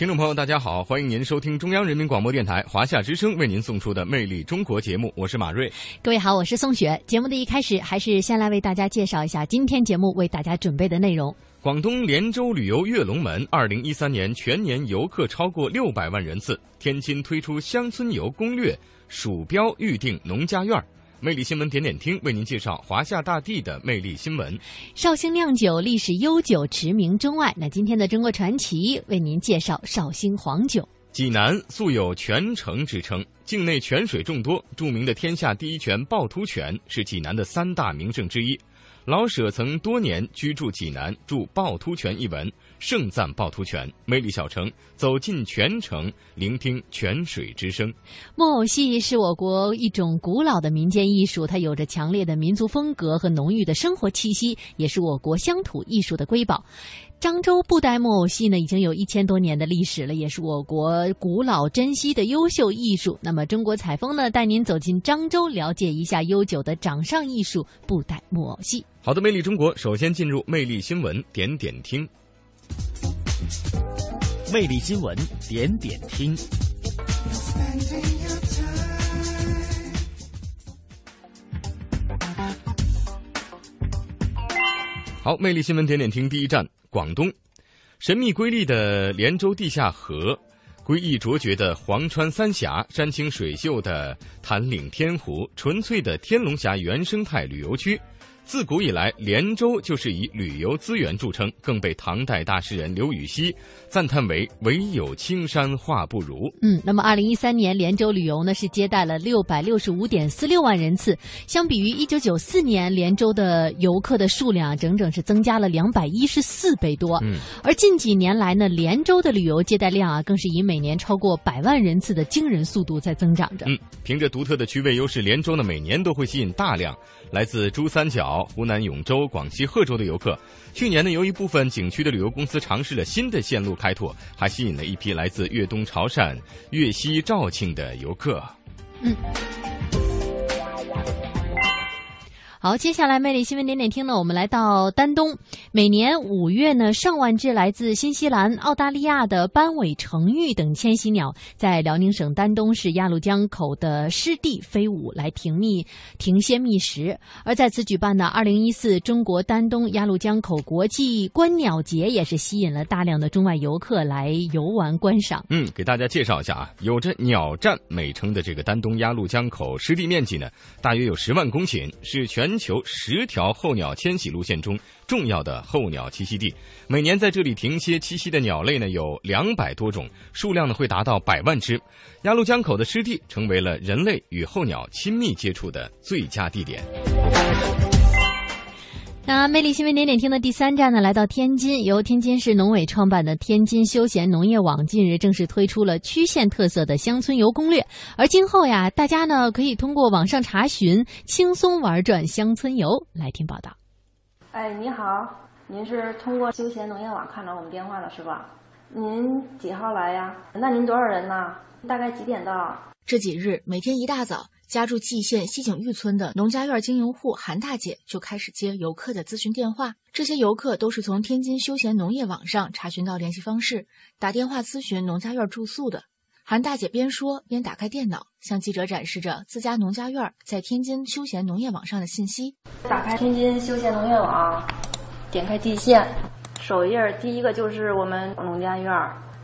听众朋友，大家好，欢迎您收听中央人民广播电台华夏之声为您送出的《魅力中国》节目，我是马瑞。各位好，我是宋雪。节目的一开始，还是先来为大家介绍一下今天节目为大家准备的内容。广东连州旅游跃龙门，二零一三年全年游客超过六百万人次。天津推出乡村游攻略，鼠标预定农家院儿。魅力新闻点点听为您介绍华夏大地的魅力新闻。绍兴酿酒历史悠久，驰名中外。那今天的中国传奇为您介绍绍兴黄酒。济南素有泉城之称，境内泉水众多，著名的天下第一泉趵突泉是济南的三大名胜之一。老舍曾多年居住济南，著《趵突泉》一文，盛赞趵突泉。魅力小城，走进泉城，聆听泉水之声。木偶戏是我国一种古老的民间艺术，它有着强烈的民族风格和浓郁的生活气息，也是我国乡土艺术的瑰宝。漳州布袋木偶戏呢，已经有一千多年的历史了，也是我国古老珍稀的优秀艺术。那么，中国采风呢，带您走进漳州，了解一下悠久的掌上艺术——布袋木偶戏。好的，魅力中国，首先进入魅力新闻点点听。魅力新闻点点听。好，魅力新闻点点听第一站，广东，神秘瑰丽的连州地下河，瑰异卓绝的黄川三峡，山清水秀的潭岭天湖，纯粹的天龙峡原生态旅游区。自古以来，连州就是以旅游资源著称，更被唐代大诗人刘禹锡赞叹为“唯有青山画不如”。嗯，那么二零一三年连州旅游呢是接待了六百六十五点四六万人次，相比于一九九四年，连州的游客的数量整整是增加了两百一十四倍多。嗯，而近几年来呢，连州的旅游接待量啊，更是以每年超过百万人次的惊人速度在增长着。嗯，凭着独特的区位优势，连州呢每年都会吸引大量来自珠三角、湖南永州、广西贺州的游客。去年呢，由于部分景区的旅游公司尝试了新的线路开拓，还吸引了一批来自粤东潮汕、粤西肇庆的游客。好，接下来魅力新闻点点听呢，我们来到丹东。每年五月呢，上万只来自新西兰、澳大利亚的斑尾成鹬等迁徙鸟，在辽宁省丹东市鸭绿江口的湿地飞舞，来停觅停歇觅食。而在此举办的二零一四中国丹东鸭绿江口国际观鸟节，也是吸引了大量的中外游客来游玩观赏。嗯，给大家介绍一下啊，有着“鸟站”美称的这个丹东鸭绿江口湿地面积呢，大约有十万公顷，是全全球十条候鸟迁徙路线中重要的候鸟栖息地。每年在这里停歇栖息的鸟类呢有两百多种，数量呢会达到百万只。鸭绿江口的湿地成为了人类与候鸟亲密接触的最佳地点。那魅力新闻点点听的第三站呢，来到天津，由天津市农委创办的天津休闲农业网近日正式推出了区县特色的乡村游攻略。而今后呀，大家呢可以通过网上查询，轻松玩转乡村游。来听报道。哎，你好，您是通过休闲农业网看到我们电话了是吧？您几号来呀？那您多少人呢？大概几点到？这几日，每天一大早，家住蓟县西井峪村的农家院经营户韩大姐就开始接游客的咨询电话。这些游客都是从天津休闲农业网上查询到联系方式，打电话咨询农家院住宿的。韩大姐边说边打开电脑，向记者展示着自家农家院在天津休闲农业网上的信息。打开天津休闲农业网，点开蓟县，首页第一个就是我们农家院。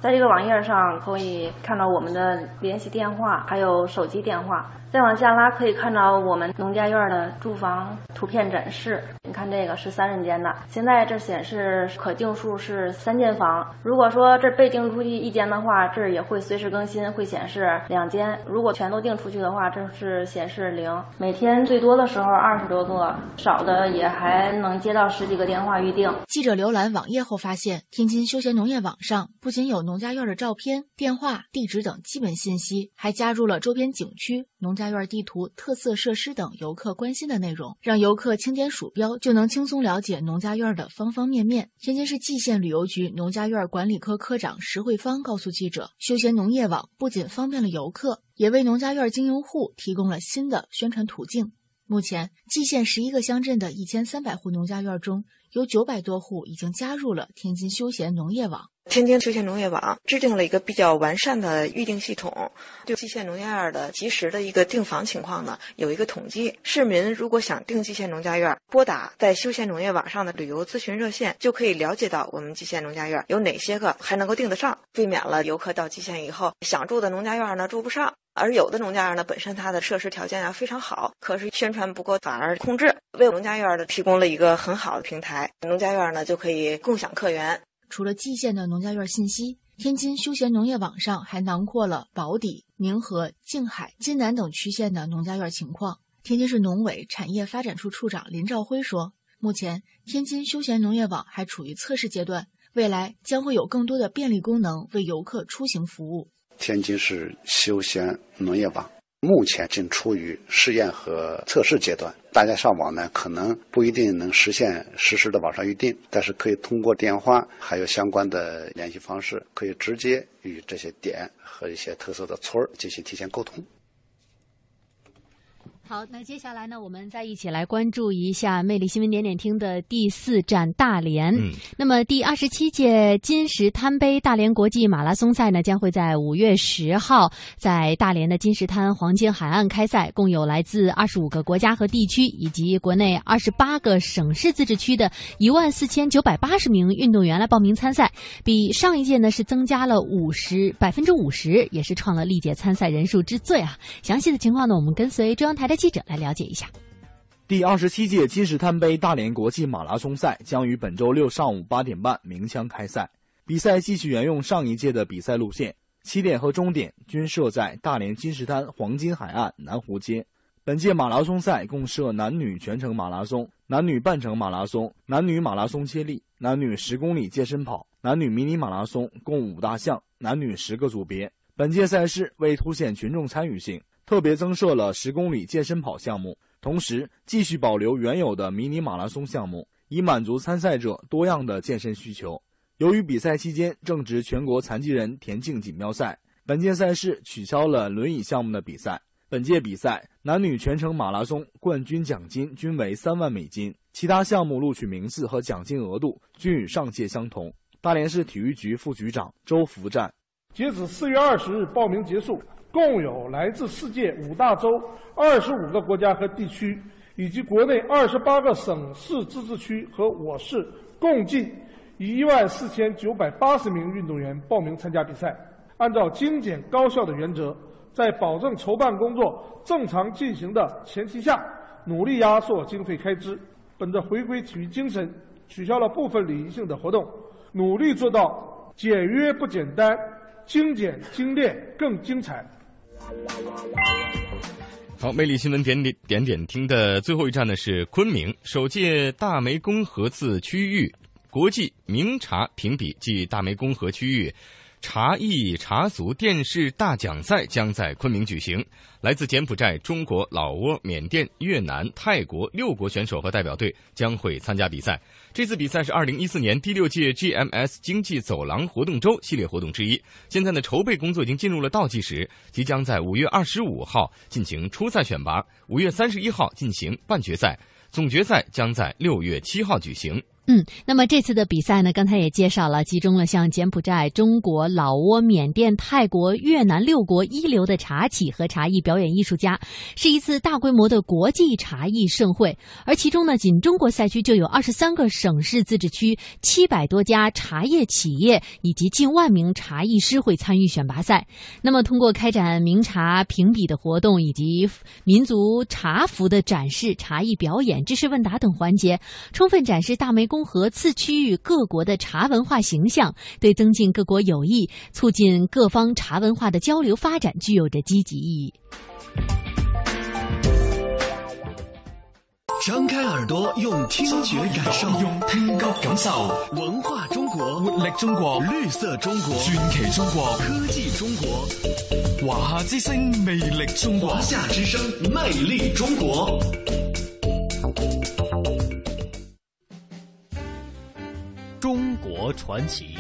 在这个网页上可以看到我们的联系电话，还有手机电话。再往下拉可以看到我们农家院的住房图片展示。你看这个是三人间的，现在这显示可定数是三间房。如果说这被定出去一间的话，这儿也会随时更新，会显示两间。如果全都定出去的话，这是显示零。每天最多的时候二十多个，少的也还能接到十几个电话预定。记者浏览网页后发现，天津休闲农业网上不仅有农家院的照片、电话、地址等基本信息，还加入了周边景区、农家院地图、特色设施等游客关心的内容，让游客轻点鼠标就能轻松了解农家院的方方面面。天津市蓟县旅游局农家院管理科科长石慧芳告诉记者，休闲农业网不仅方便了游客，也为农家院经营户提供了新的宣传途径。目前，蓟县十一个乡镇的一千三百户农家院中，有九百多户已经加入了天津休闲农业网。天津休闲农业网制定了一个比较完善的预订系统，对蓟县农家院的及时的一个订房情况呢有一个统计。市民如果想订蓟县农家院，拨打在休闲农业网上的旅游咨询热线，就可以了解到我们蓟县农家院有哪些个还能够订得上，避免了游客到蓟县以后想住的农家院呢住不上。而有的农家院呢，本身它的设施条件啊非常好，可是宣传不够，反而控制，为农家院的提供了一个很好的平台，农家院呢就可以共享客源。除了蓟县的农家院信息，天津休闲农业网上还囊括了宝坻、宁河、静海、津南等区县的农家院情况。天津市农委产业发展处处长林兆辉说：“目前，天津休闲农业网还处于测试阶段，未来将会有更多的便利功能为游客出行服务。”天津市休闲农业网。目前正处于试验和测试阶段，大家上网呢，可能不一定能实现实时的网上预订，但是可以通过电话，还有相关的联系方式，可以直接与这些点和一些特色的村儿进行提前沟通。好，那接下来呢，我们再一起来关注一下《魅力新闻点点听》的第四站大连。嗯，那么第二十七届金石滩杯大连国际马拉松赛呢，将会在五月十号在大连的金石滩黄金海岸开赛，共有来自二十五个国家和地区以及国内二十八个省市自治区的一万四千九百八十名运动员来报名参赛，比上一届呢是增加了五十百分之五十，也是创了历届参赛人数之最啊。详细的情况呢，我们跟随中央台的。记者来了解一下，第二十七届金石滩杯大连国际马拉松赛将于本周六上午八点半鸣枪开赛。比赛继续沿用上一届的比赛路线，起点和终点均设在大连金石滩黄金海岸南湖街。本届马拉松赛共设男女全程马拉松、男女半程马拉松、男女马拉松接力、男女十公里健身跑、男女迷你马拉松，共五大项，男女十个组别。本届赛事为凸显群众参与性。特别增设了十公里健身跑项目，同时继续保留原有的迷你马拉松项目，以满足参赛者多样的健身需求。由于比赛期间正值全国残疾人田径锦标赛，本届赛事取消了轮椅项目的比赛。本届比赛男女全程马拉松冠军奖金均为三万美金，其他项目录取名次和奖金额度均与上届相同。大连市体育局副局长周福占，截止四月二十日报名结束。共有来自世界五大洲二十五个国家和地区，以及国内二十八个省市自治区和我市，共计一万四千九百八十名运动员报名参加比赛。按照精简高效的原则，在保证筹办工作正常进行的前提下，努力压缩经费开支。本着回归体育精神，取消了部分礼仪性的活动，努力做到简约不简单，精简精炼更精彩。好，魅力新闻点点点点听的最后一站呢是昆明首届大湄公河自区域国际名茶评比暨大湄公河区域。茶艺茶俗电视大奖赛将在昆明举行，来自柬埔寨、中国、老挝、缅甸、越南、泰国六国选手和代表队将会参加比赛。这次比赛是二零一四年第六届 GMS 经济走廊活动周系列活动之一。现在呢，筹备工作已经进入了倒计时，即将在五月二十五号进行初赛选拔，五月三十一号进行半决赛，总决赛将在六月七号举行。嗯，那么这次的比赛呢，刚才也介绍了，集中了像柬埔寨、中国、老挝、缅甸、泰国、越南六国一流的茶企和茶艺表演艺术家，是一次大规模的国际茶艺盛会。而其中呢，仅中国赛区就有二十三个省市自治区、七百多家茶叶企业以及近万名茶艺师会参与选拔赛。那么，通过开展名茶评比的活动以及民族茶服的展示、茶艺表演、知识问答等环节，充分展示大湄公。综合次区域各国的茶文化形象，对增进各国友谊、促进各方茶文化的交流发展具有着积极意义。张开耳朵，用听觉感受，用听觉感受文化中国，活力中国，绿色中国，传奇中国，科技中国，华夏之声，魅力中国，华夏之声，魅力中国。中国传奇。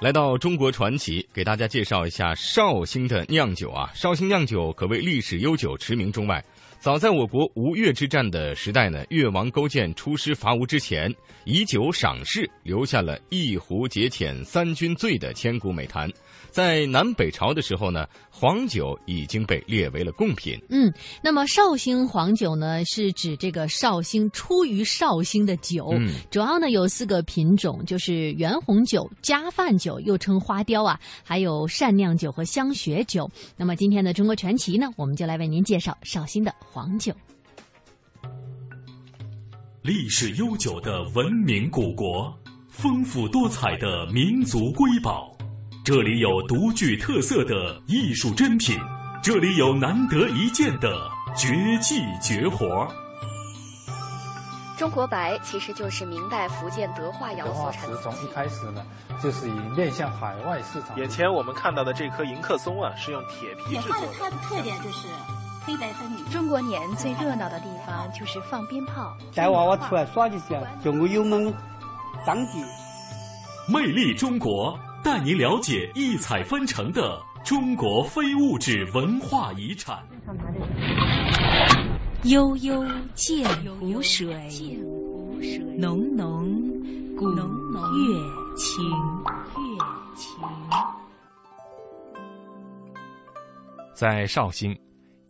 来到中国传奇，给大家介绍一下绍兴的酿酒啊。绍兴酿酒可谓历史悠久，驰名中外。早在我国吴越之战的时代呢，越王勾践出师伐吴之前，以酒赏士，留下了一壶解遣三军醉的千古美谈。在南北朝的时候呢，黄酒已经被列为了贡品。嗯，那么绍兴黄酒呢，是指这个绍兴出于绍兴的酒，嗯、主要呢有四个品种，就是原红酒、加饭酒，又称花雕啊，还有善酿酒和香雪酒。那么今天的中国传奇呢，我们就来为您介绍绍兴的黄酒。历史悠久的文明古国，丰富多彩的民族瑰宝。这里有独具特色的艺术珍品，这里有难得一见的绝技绝活。中国白其实就是明代福建德化窑所产。从一开始呢，就是以面向海外市场。眼前我们看到的这棵迎客松啊，是用铁皮制作的。它的特点就是黑白分明。中国年最热闹的地方就是放鞭炮。带娃娃出来耍的时候，就我有们当地。魅力中国。带您了解异彩纷呈的中国非物质文化遗产。悠悠见湖水，浓浓古月情。月情。在绍兴，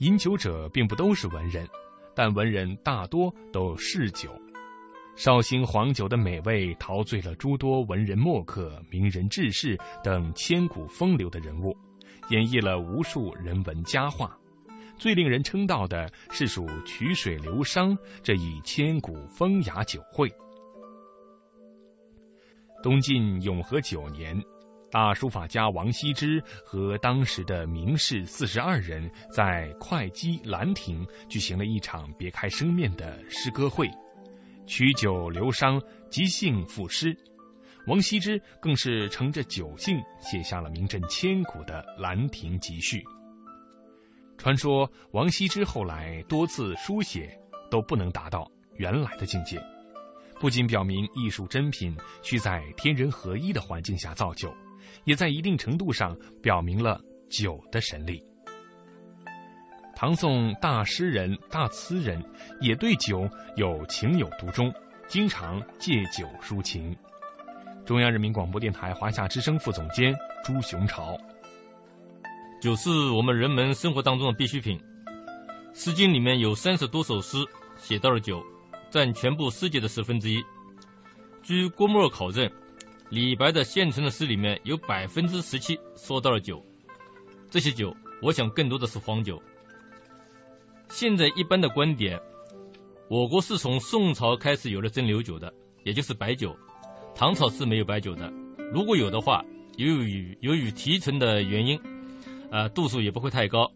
饮酒者并不都是文人，但文人大多都嗜酒。绍兴黄酒的美味陶醉了诸多文人墨客、名人志士等千古风流的人物，演绎了无数人文佳话。最令人称道的是属曲水流觞这一千古风雅酒会。东晋永和九年，大书法家王羲之和当时的名士四十二人在会稽兰亭举行了一场别开生面的诗歌会。曲酒流觞，即兴赋诗，王羲之更是乘着酒兴写下了名震千古的《兰亭集序》。传说王羲之后来多次书写都不能达到原来的境界，不仅表明艺术珍品需在天人合一的环境下造就，也在一定程度上表明了酒的神力。唐宋大诗人、大词人也对酒有情有独钟，经常借酒抒情。中央人民广播电台华夏之声副总监朱雄朝：酒是我们人们生活当中的必需品，《诗经》里面有三十多首诗写到了酒，占全部诗集的十分之一。据郭沫若考证，李白的现存的诗里面有百分之十七说到了酒，这些酒，我想更多的是黄酒。现在一般的观点，我国是从宋朝开始有了蒸馏酒的，也就是白酒。唐朝是没有白酒的，如果有的话，由于由于提纯的原因，啊，度数也不会太高。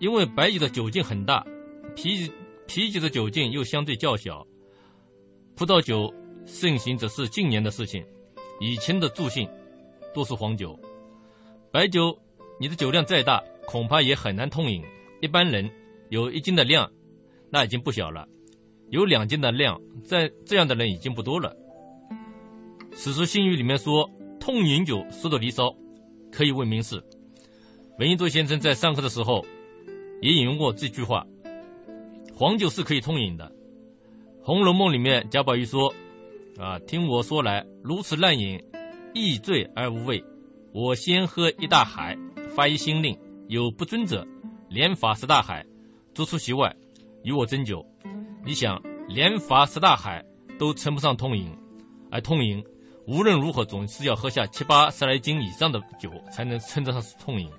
因为白酒的酒劲很大，啤啤酒的酒劲又相对较小。葡萄酒盛行只是近年的事情，以前的助兴多是黄酒。白酒，你的酒量再大，恐怕也很难痛饮。一般人。有一斤的量，那已经不小了；有两斤的量，在这样的人已经不多了。《史书新语》里面说：“痛饮酒说到离骚，可以问名士。闻一多先生在上课的时候也引用过这句话：黄酒是可以痛饮的。《红楼梦》里面贾宝玉说：“啊，听我说来，如此滥饮，易醉而无味。我先喝一大海，发一新令，有不尊者，连罚十大海，逐出席外，与我斟酒。你想，连罚十大海都称不上痛饮，而痛饮无论如何总是要喝下七八十来斤以上的酒，才能称得上是痛饮。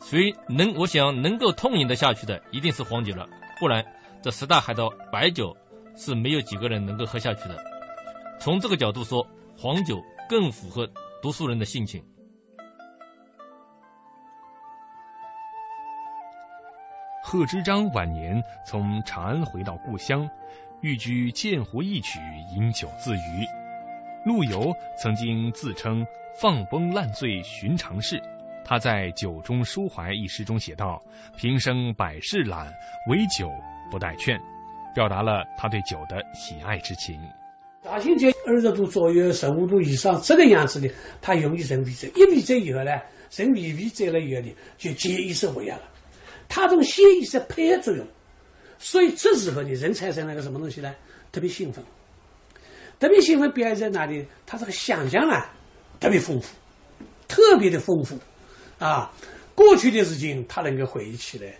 所以能，我想能够痛饮得下去的，一定是黄酒了，不然这十大海的白酒。”是没有几个人能够喝下去的。从这个角度说，黄酒更符合读书人的性情。贺知章晚年从长安回到故乡，寓居鉴湖一曲，饮酒自娱。陆游曾经自称“放崩烂醉寻常事”，他在《酒中抒怀》一诗中写道：“平生百事懒，唯酒不待劝。”表达了他对酒的喜爱之情。大兴酒二十度左右、十五度以上这个样子的，它容易生鼻疹。一鼻疹以后呢，生鼻鼻疹了以后呢，就解意识活跃了，它同血液是配合作用，所以这时候呢，人产生了个什么东西呢？特别兴奋，特别兴奋表现在哪里？他这个想象啊，特别丰富，特别的丰富啊！过去的事情他能够回忆起来，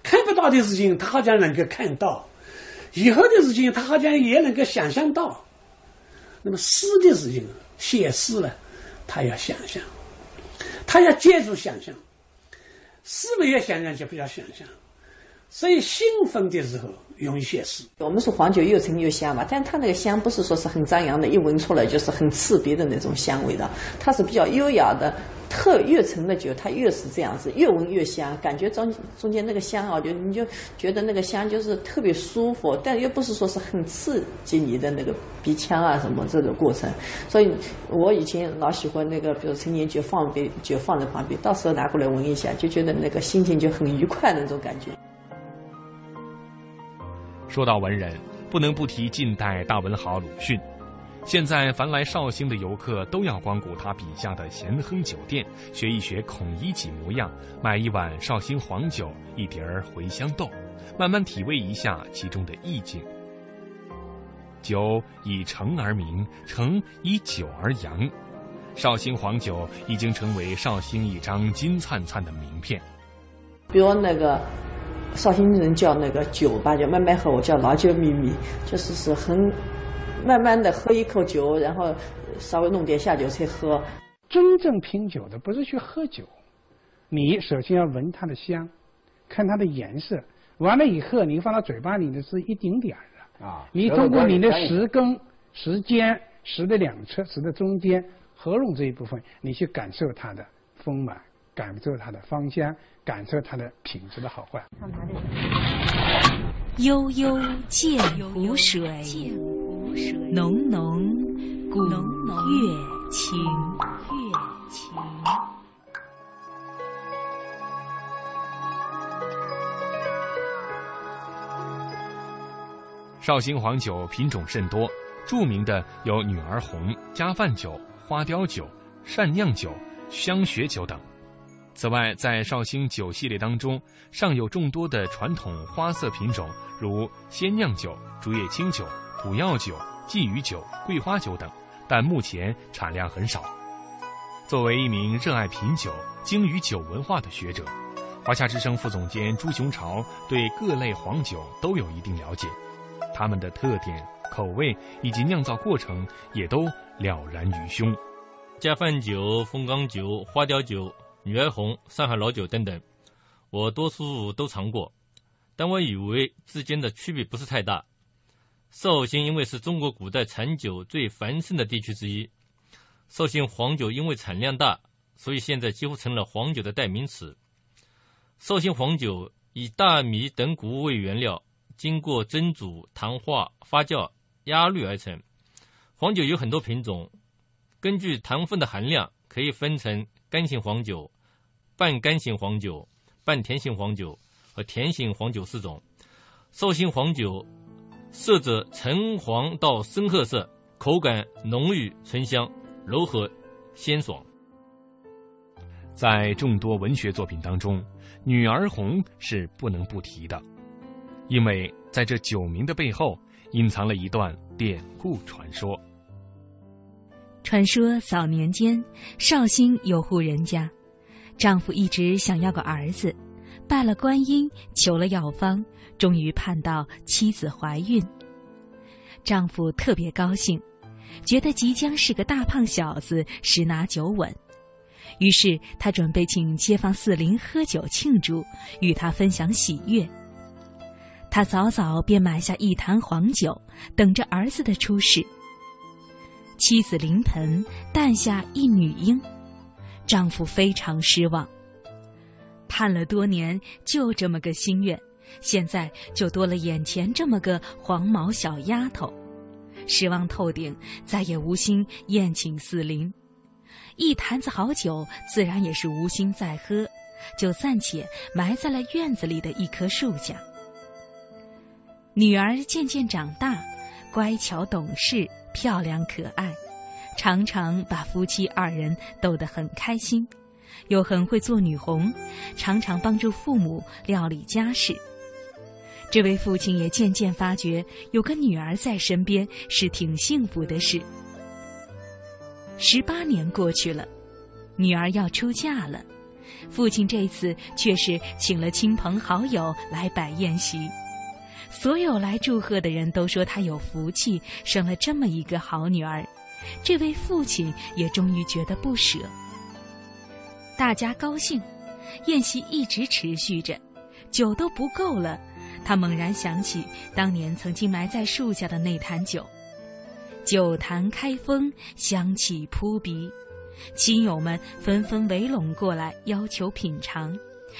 看不到的事情他好像能够看到。以后的事情，他好像也能够想象到。那么诗的事情，写诗呢，他要想象，他要借助想象。诗没有想象就不要想象，所以兴奋的时候容易写诗。我们说黄酒又沉又香嘛，但它那个香不是说是很张扬的，一闻出来就是很刺鼻的那种香味的，它是比较优雅的。特越陈的酒，它越是这样子，越闻越香，感觉中中间那个香啊，就你就觉得那个香就是特别舒服，但又不是说是很刺激你的那个鼻腔啊什么这个过程。所以我以前老喜欢那个，比如陈年酒放杯酒放在旁边，到时候拿过来闻一下，就觉得那个心情就很愉快那种感觉。说到文人，不能不提近代大文豪鲁迅。现在，凡来绍兴的游客都要光顾他笔下的咸亨酒店，学一学孔乙己模样，买一碗绍兴黄酒，一碟儿茴香豆，慢慢体味一下其中的意境。酒以诚而名，诚以酒而扬，绍兴黄酒已经成为绍兴一张金灿灿的名片。比如那个绍兴人叫那个酒吧，叫慢慢喝，我叫老酒秘密，就是是很。慢慢的喝一口酒，然后稍微弄点下酒菜喝。真正品酒的不是去喝酒，你首先要闻它的香，看它的颜色，完了以后你放到嘴巴里的是一丁点儿的啊。你通过你的舌根、舌尖、舌的两侧、舌的中间、喉咙这一部分，你去感受它的丰满，感受它的芳香，感受它的品质的好坏。悠悠见湖水。浓浓古月情，月情。绍兴黄酒品种甚多，著名的有女儿红、加饭酒、花雕酒、善酿酒、香雪酒等。此外，在绍兴酒系列当中，尚有众多的传统花色品种，如鲜酿酒、竹叶青酒。古药酒、鲫鱼酒、桂花酒等，但目前产量很少。作为一名热爱品酒、精于酒文化的学者，华夏之声副总监朱雄朝对各类黄酒都有一定了解，它们的特点、口味以及酿造过程也都了然于胸。加饭酒、凤冈酒、花雕酒、女儿红、上海老酒等等，我多数都尝过，但我以为之间的区别不是太大。绍兴因为是中国古代产酒最繁盛的地区之一，绍兴黄酒因为产量大，所以现在几乎成了黄酒的代名词。绍兴黄酒以大米等谷物为原料，经过蒸煮、糖化、发酵、压滤而成。黄酒有很多品种，根据糖分的含量，可以分成干型黄酒、半干型黄酒、半甜型黄酒和甜型黄酒四种。绍兴黄酒。色泽橙黄到深褐色，口感浓郁醇香，柔和，鲜爽。在众多文学作品当中，《女儿红》是不能不提的，因为在这酒名的背后隐藏了一段典故传说。传说早年间，绍兴有户人家，丈夫一直想要个儿子，拜了观音，求了药方，终于盼到妻子怀孕。丈夫特别高兴，觉得即将是个大胖小子，十拿九稳。于是他准备请街坊四邻喝酒庆祝，与他分享喜悦。他早早便买下一坛黄酒，等着儿子的出世。妻子临盆诞下一女婴，丈夫非常失望。盼了多年，就这么个心愿，现在就多了眼前这么个黄毛小丫头，失望透顶，再也无心宴请四邻。一坛子好酒，自然也是无心再喝，就暂且埋在了院子里的一棵树下。女儿渐渐长大，乖巧懂事，漂亮可爱，常常把夫妻二人逗得很开心，又很会做女红，常常帮助父母料理家事。这位父亲也渐渐发觉，有个女儿在身边是挺幸福的事。十八年过去了，女儿要出嫁了，父亲这次却是请了亲朋好友来摆宴席。所有来祝贺的人都说他有福气，生了这么一个好女儿。这位父亲也终于觉得不舍。大家高兴，宴席一直持续着，酒都不够了。他猛然想起当年曾经埋在树下的那坛酒。酒坛开封，香气扑鼻，亲友们纷纷围拢过来，要求品尝，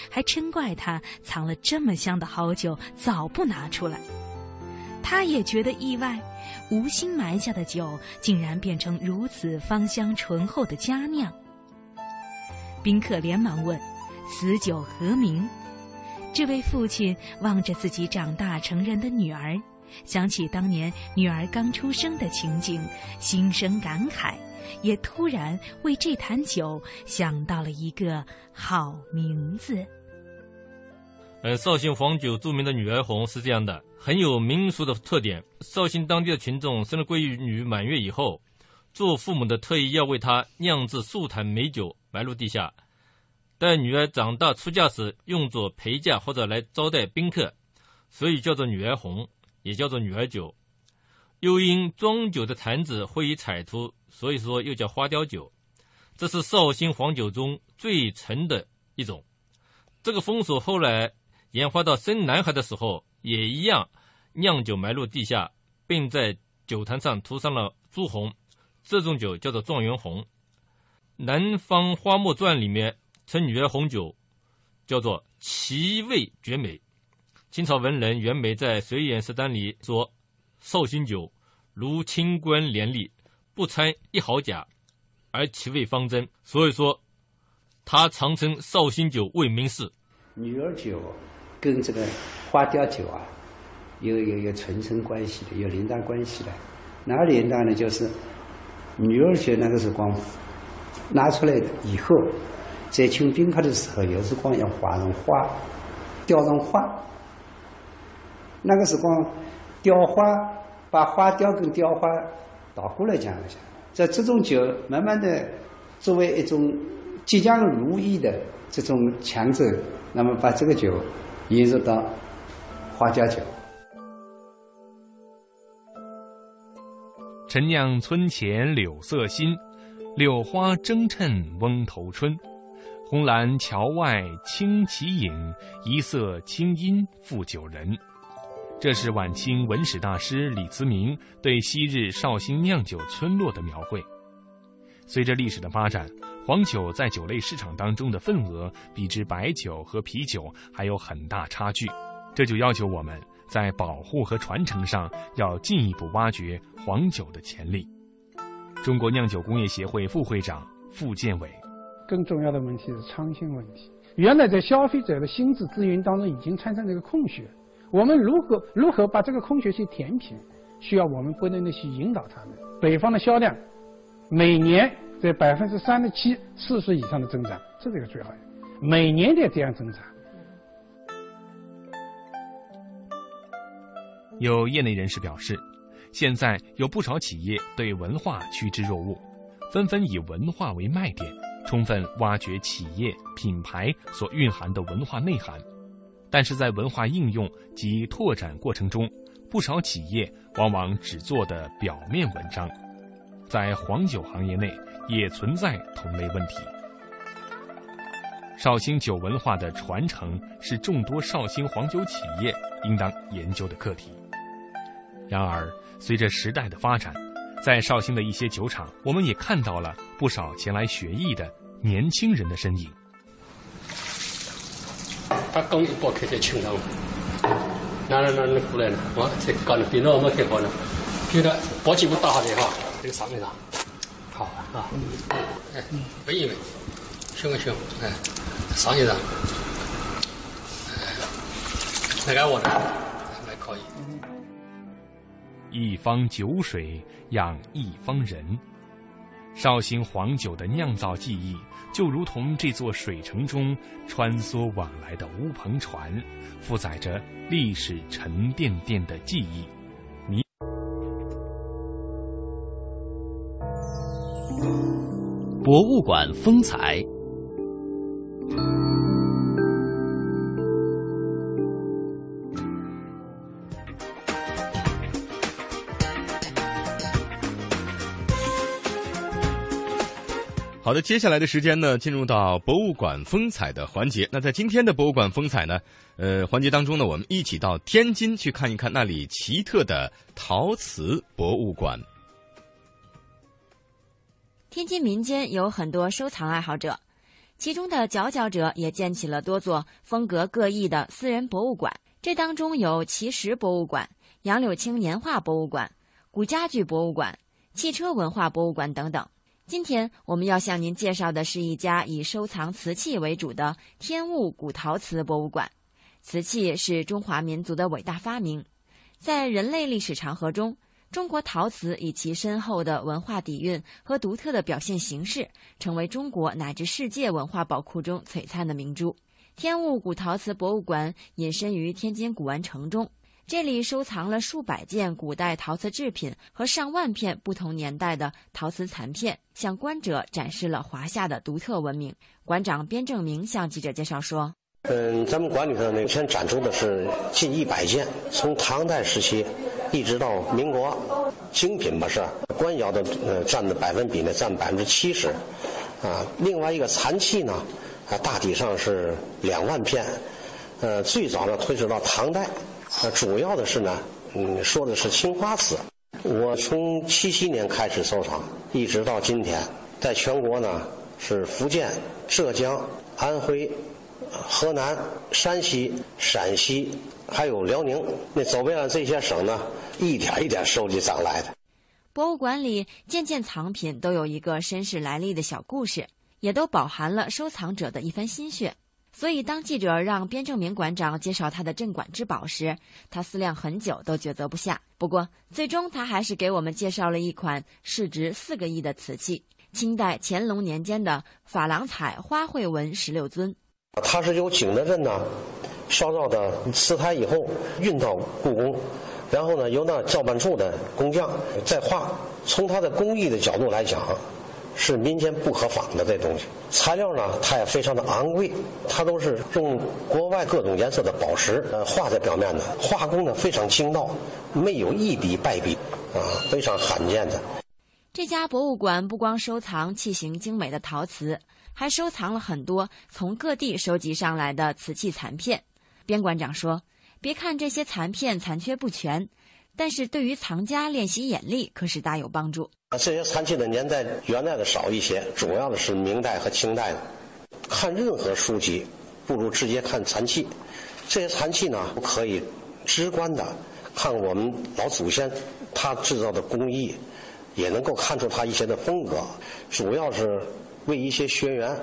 还嗔怪他藏了这么香的好酒，早不拿出来。他也觉得意外，无心埋下的酒，竟然变成如此芳香醇厚的佳酿。宾客连忙问：“此酒何名？”这位父亲望着自己长大成人的女儿。想起当年女儿刚出生的情景，心生感慨，也突然为这坛酒想到了一个好名字。呃，绍兴黄酒著名的女儿红是这样的，很有民俗的特点。绍兴当地的群众生了闺女满月以后，做父母的特意要为她酿制数坛美酒埋入地下，待女儿长大出嫁时用作陪嫁或者来招待宾客，所以叫做女儿红。也叫做女儿酒，又因装酒的坛子会以彩涂，所以说又叫花雕酒。这是绍兴黄酒中最纯的一种。这个风俗后来演化到生男孩的时候，也一样酿酒埋入地下，并在酒坛上涂上了朱红。这种酒叫做状元红。《南方花木传》里面称女儿红酒叫做奇味绝美。清朝文人袁枚在《随园食单》里说：“绍兴酒如清官廉吏，不掺一毫假，而其味方真。”所以说，他常称绍兴酒为名士。女儿酒跟这个花雕酒啊，有有有纯生关系的，有连带关系的。哪连带呢？就是女儿酒那个时光拿出来以后，在请宾客的时候，有时光要画上花，雕上花。那个时光，雕花把花雕跟雕花倒过来讲一下，在这种酒慢慢的作为一种即将如意的这种强者，那么把这个酒引入到花家酒。陈酿村前柳色新，柳花争衬翁头春。红蓝桥外清旗影，一色清音复酒人。这是晚清文史大师李慈铭对昔日绍兴酿酒村落的描绘。随着历史的发展，黄酒在酒类市场当中的份额比之白酒和啤酒还有很大差距，这就要求我们在保护和传承上要进一步挖掘黄酒的潜力。中国酿酒工业协会副会长傅建伟：更重要的问题是创新问题。原来在消费者的心智资源当中已经产生这个空缺。我们如何如何把这个空缺去填平？需要我们不断的去引导他们。北方的销量每年在百分之三十七四十以上的增长，这是一个最好的，每年在这样增长。有业内人士表示，现在有不少企业对文化趋之若鹜，纷纷以文化为卖点，充分挖掘企业品牌所蕴含的文化内涵。但是在文化应用及拓展过程中，不少企业往往只做的表面文章。在黄酒行业内，也存在同类问题。绍兴酒文化的传承是众多绍兴黄酒企业应当研究的课题。然而，随着时代的发展，在绍兴的一些酒厂，我们也看到了不少前来学艺的年轻人的身影。他刚一包开在清上，哪哪哪哪过来了？我才刚的电脑没开好呢，给他包几部打下来哈，这个上面上，好啊，哎，闻一闻，行不行，哎，上去上，哎，那个我呢，还可以。一方酒水养一方人，绍兴黄酒的酿造技艺就如同这座水城中穿梭往来的乌篷船，负载着历史沉甸甸的记忆。博物馆风采。好的，接下来的时间呢，进入到博物馆风采的环节。那在今天的博物馆风采呢，呃，环节当中呢，我们一起到天津去看一看那里奇特的陶瓷博物馆。天津民间有很多收藏爱好者，其中的佼佼者也建起了多座风格各异的私人博物馆。这当中有奇石博物馆、杨柳青年画博物馆、古家具博物馆、汽车文化博物馆等等。今天我们要向您介绍的是一家以收藏瓷器为主的天物古陶瓷博物馆。瓷器是中华民族的伟大发明，在人类历史长河中，中国陶瓷以其深厚的文化底蕴和独特的表现形式，成为中国乃至世界文化宝库中璀璨的明珠。天物古陶瓷博物馆隐身于天津古玩城中。这里收藏了数百件古代陶瓷制品和上万片不同年代的陶瓷残片，向观者展示了华夏的独特文明。馆长边正明向记者介绍说：“嗯，咱们馆里头呢，目前展出的是近一百件，从唐代时期一直到民国，精品吧是官窑的，呃，占的百分比呢占百分之七十，啊，另外一个残器呢，啊，大体上是两万片，呃，最早呢推迟到唐代。”呃，主要的是呢，嗯，说的是青花瓷。我从七七年开始收藏，一直到今天，在全国呢是福建、浙江、安徽、河南、山西、陕西，还有辽宁，那走遍了这些省呢，一点一点收集上来的。博物馆里件件藏品都有一个身世来历的小故事，也都饱含了收藏者的一番心血。所以，当记者让边正明馆长介绍他的镇馆之宝时，他思量很久都抉择不下。不过，最终他还是给我们介绍了一款市值四个亿的瓷器——清代乾隆年间的珐琅彩花卉纹石榴尊。它是由景德镇呢烧造的瓷胎以后运到故宫，然后呢由那造办处的工匠再画。从它的工艺的角度来讲。是民间不可仿的这东西，材料呢，它也非常的昂贵，它都是用国外各种颜色的宝石呃画在表面的，画工呢非常精到，没有一笔败笔，啊，非常罕见的。这家博物馆不光收藏器型精美的陶瓷，还收藏了很多从各地收集上来的瓷器残片。边馆长说：“别看这些残片残缺不全。”但是对于藏家练习眼力可是大有帮助。啊这些残器的年代元代的少一些，主要的是明代和清代的。看任何书籍，不如直接看残器。这些残器呢，可以直观的看我们老祖先他制造的工艺，也能够看出他一些的风格。主要是为一些学员，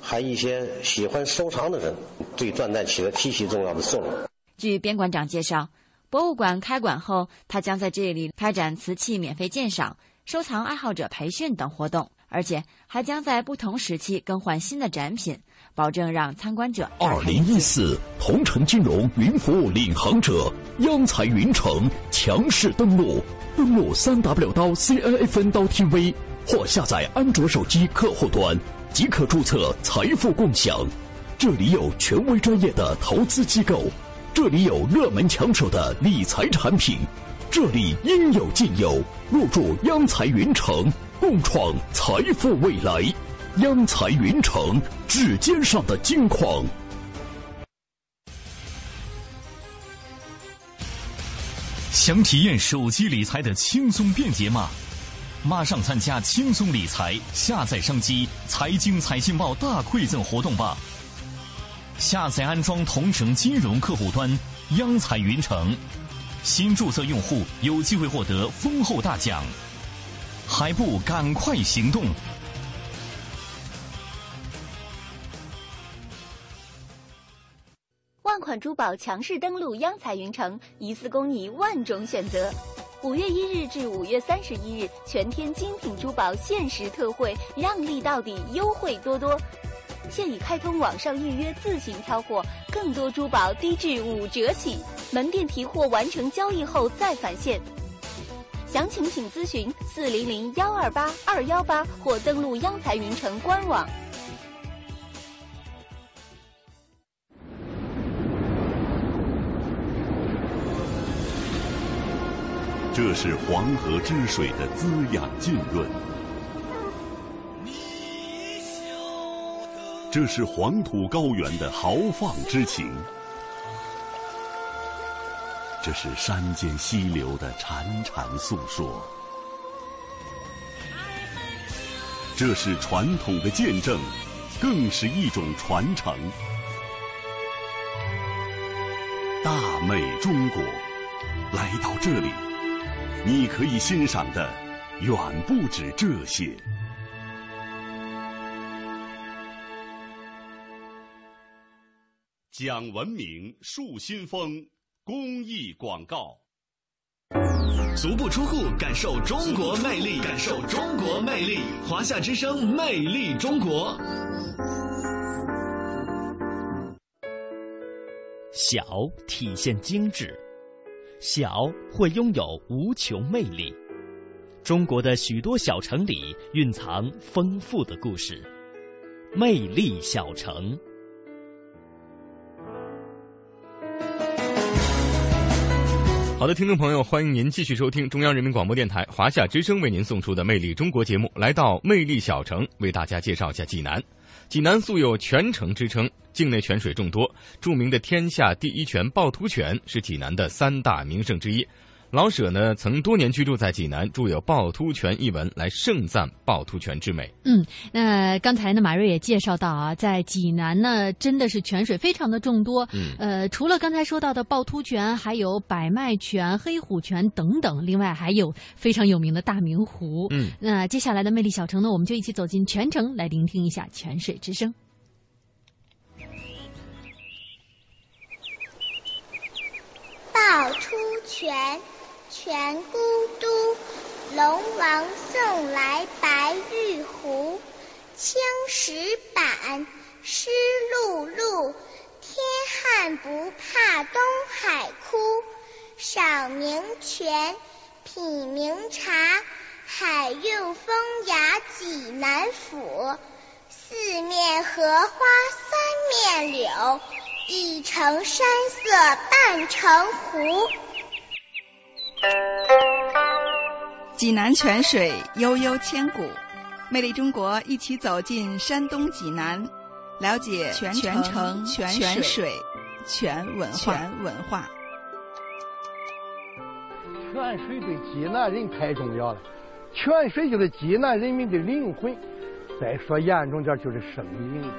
还一些喜欢收藏的人，对断代起了极其重要的作用。据边馆长介绍。博物馆开馆后，他将在这里开展瓷器免费鉴赏、收藏爱好者培训等活动。而且还将在不同时期更换新的展品，保证让参观者。二零一四同城金融云服务领航者央财云城强势登陆，登录三 w 刀 cnfn 刀 tv 或下载安卓手机客户端即可注册财富共享。这里有权威专业的投资机构，这里有热门抢手的理财产品，这里应有尽有。入驻央财云城。共创财富未来，央财云城指尖上的金矿。想体验手机理财的轻松便捷吗？马上参加轻松理财下载商机财经财信报大馈赠活动吧！下载安装同城金融客户端央财云城，新注册用户有机会获得丰厚大奖。还不赶快行动！万款珠宝强势登陆央彩云城，一次供你万种选择。五月一日至五月三十一日，全天精品珠宝限时特惠，让利到底，优惠多多。现已开通网上预约，自行挑货，更多珠宝低至五折起。门店提货完成交易后再返现。详情请咨询四零零幺二八二幺八或登录央财云城官网。这是黄河之水的滋养浸润，这是黄土高原的豪放之情。这是山间溪流的潺潺诉说，这是传统的见证，更是一种传承。大美中国，来到这里，你可以欣赏的远不止这些。讲文明树新风。公益广告，足不出户感受中国魅力，感受中国魅力。华夏之声，魅力中国。小体现精致，小会拥有无穷魅力。中国的许多小城里蕴藏丰富的故事，魅力小城。好的，听众朋友，欢迎您继续收听中央人民广播电台华夏之声为您送出的《魅力中国》节目。来到魅力小城，为大家介绍一下济南。济南素有泉城之称，境内泉水众多，著名的天下第一泉趵突泉是济南的三大名胜之一。老舍呢，曾多年居住在济南，著有《趵突泉》一文，来盛赞趵突泉之美。嗯，那刚才呢，马瑞也介绍到啊，在济南呢，真的是泉水非常的众多。嗯，呃，除了刚才说到的趵突泉，还有百脉泉、黑虎泉等等，另外还有非常有名的大明湖。嗯，那接下来的魅力小城呢，我们就一起走进泉城，来聆听一下泉水之声。趵突泉。泉孤都，龙王送来白玉壶。青石板，湿漉漉，天旱不怕东海枯。赏明泉，品明茶，海韵风雅济南府。四面荷花三面柳，一城山色半城湖。济南泉水悠悠千古，魅力中国一起走进山东济南，了解泉城泉水泉文化。泉文化。泉水对济南人太重要了，泉水就是济南人民的灵魂，再说严重点就是生命。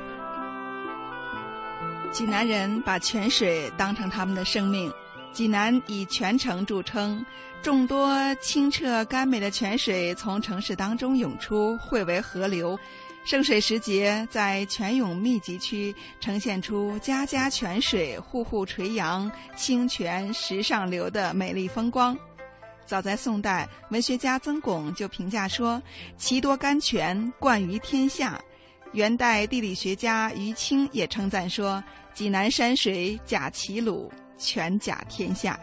济南人把泉水当成他们的生命。济南以泉城著称，众多清澈甘美的泉水从城市当中涌出，汇为河流。盛水时节，在泉涌密集区呈现出家家泉水、户户垂杨、清泉石上流的美丽风光。早在宋代，文学家曾巩就评价说：“其多甘泉，冠于天下。”元代地理学家于清也称赞说：“济南山水甲齐鲁，全甲天下。”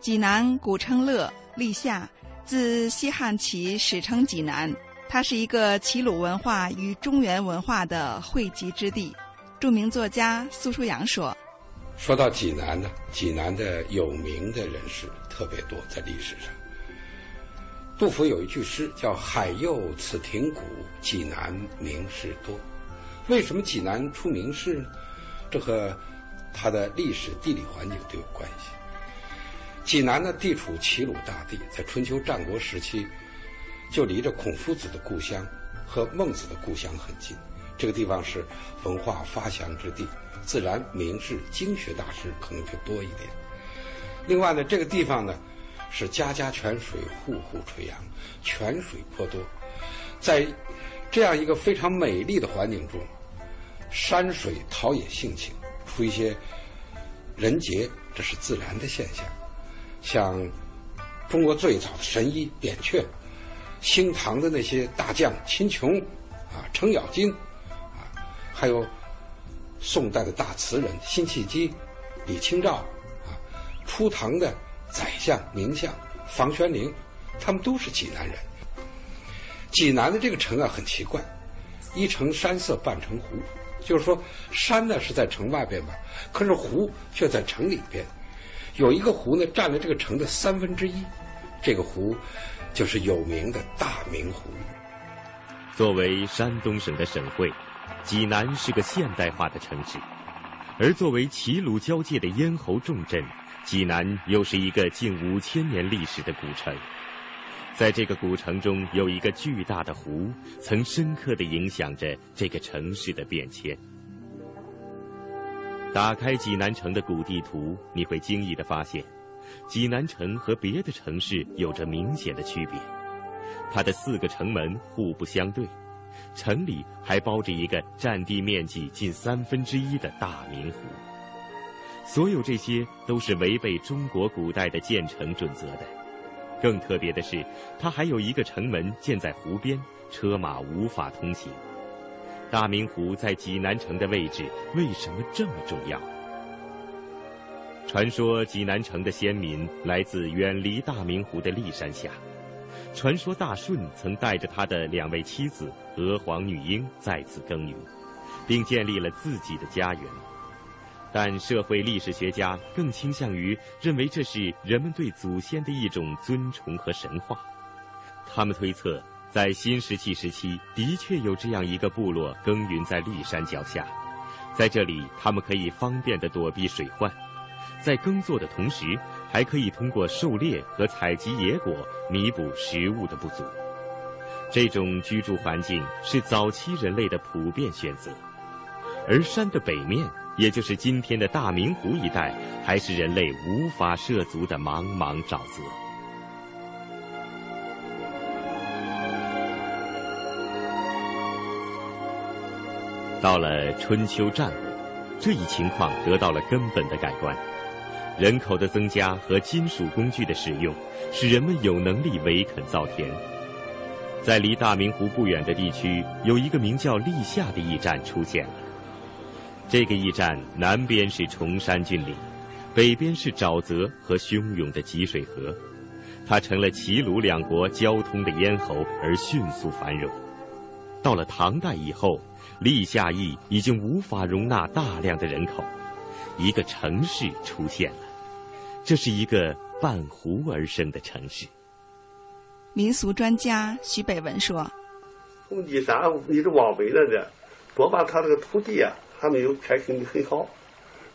济南古称乐，历夏，自西汉起史称济南。它是一个齐鲁文化与中原文化的汇集之地。著名作家苏书阳说。说到济南呢，济南的有名的人士特别多，在历史上。杜甫有一句诗叫“海右此亭古，济南名士多”。为什么济南出名士呢？这和它的历史地理环境都有关系。济南呢，地处齐鲁大地，在春秋战国时期，就离着孔夫子的故乡和孟子的故乡很近。这个地方是文化发祥之地。自然名士、经学大师可能就多一点。另外呢，这个地方呢是家家泉水，户户垂杨，泉水颇多。在这样一个非常美丽的环境中，山水陶冶性情，出一些人杰，这是自然的现象。像中国最早的神医扁鹊，兴唐的那些大将秦琼，啊，程咬金，啊，还有。宋代的大词人辛弃疾、李清照，啊，初唐的宰相名相房玄龄，他们都是济南人。济南的这个城啊很奇怪，一城山色半城湖，就是说山呢是在城外边吧，可是湖却在城里边。有一个湖呢占了这个城的三分之一，这个湖就是有名的大明湖。作为山东省的省会。济南是个现代化的城市，而作为齐鲁交界的咽喉重镇，济南又是一个近五千年历史的古城。在这个古城中，有一个巨大的湖，曾深刻地影响着这个城市的变迁。打开济南城的古地图，你会惊异地发现，济南城和别的城市有着明显的区别。它的四个城门互不相对。城里还包着一个占地面积近三分之一的大明湖。所有这些都是违背中国古代的建城准则的。更特别的是，它还有一个城门建在湖边，车马无法通行。大明湖在济南城的位置为什么这么重要？传说济南城的先民来自远离大明湖的骊山下。传说大舜曾带着他的两位妻子娥皇、女英在此耕耘，并建立了自己的家园。但社会历史学家更倾向于认为这是人们对祖先的一种尊崇和神话。他们推测，在新石器时期的确有这样一个部落耕耘在骊山脚下，在这里他们可以方便地躲避水患，在耕作的同时。还可以通过狩猎和采集野果弥补食物的不足。这种居住环境是早期人类的普遍选择，而山的北面，也就是今天的大明湖一带，还是人类无法涉足的茫茫沼泽。到了春秋战国，这一情况得到了根本的改观。人口的增加和金属工具的使用，使人们有能力围垦造田。在离大明湖不远的地区，有一个名叫历下的驿站出现了。这个驿站南边是崇山峻岭，北边是沼泽和汹涌的积水河，它成了齐鲁两国交通的咽喉，而迅速繁荣。到了唐代以后，历下邑已经无法容纳大量的人口，一个城市出现了。这是一个半湖而生的城市。民俗专家徐北文说：“红旗山一直往北了的，多把他这个土地啊还没有开垦的很好，